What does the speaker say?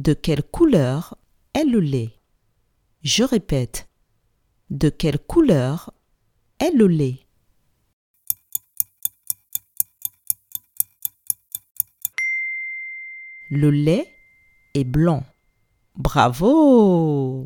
De quelle couleur est le lait? Je répète. De quelle couleur est le lait? Le lait est blanc. Bravo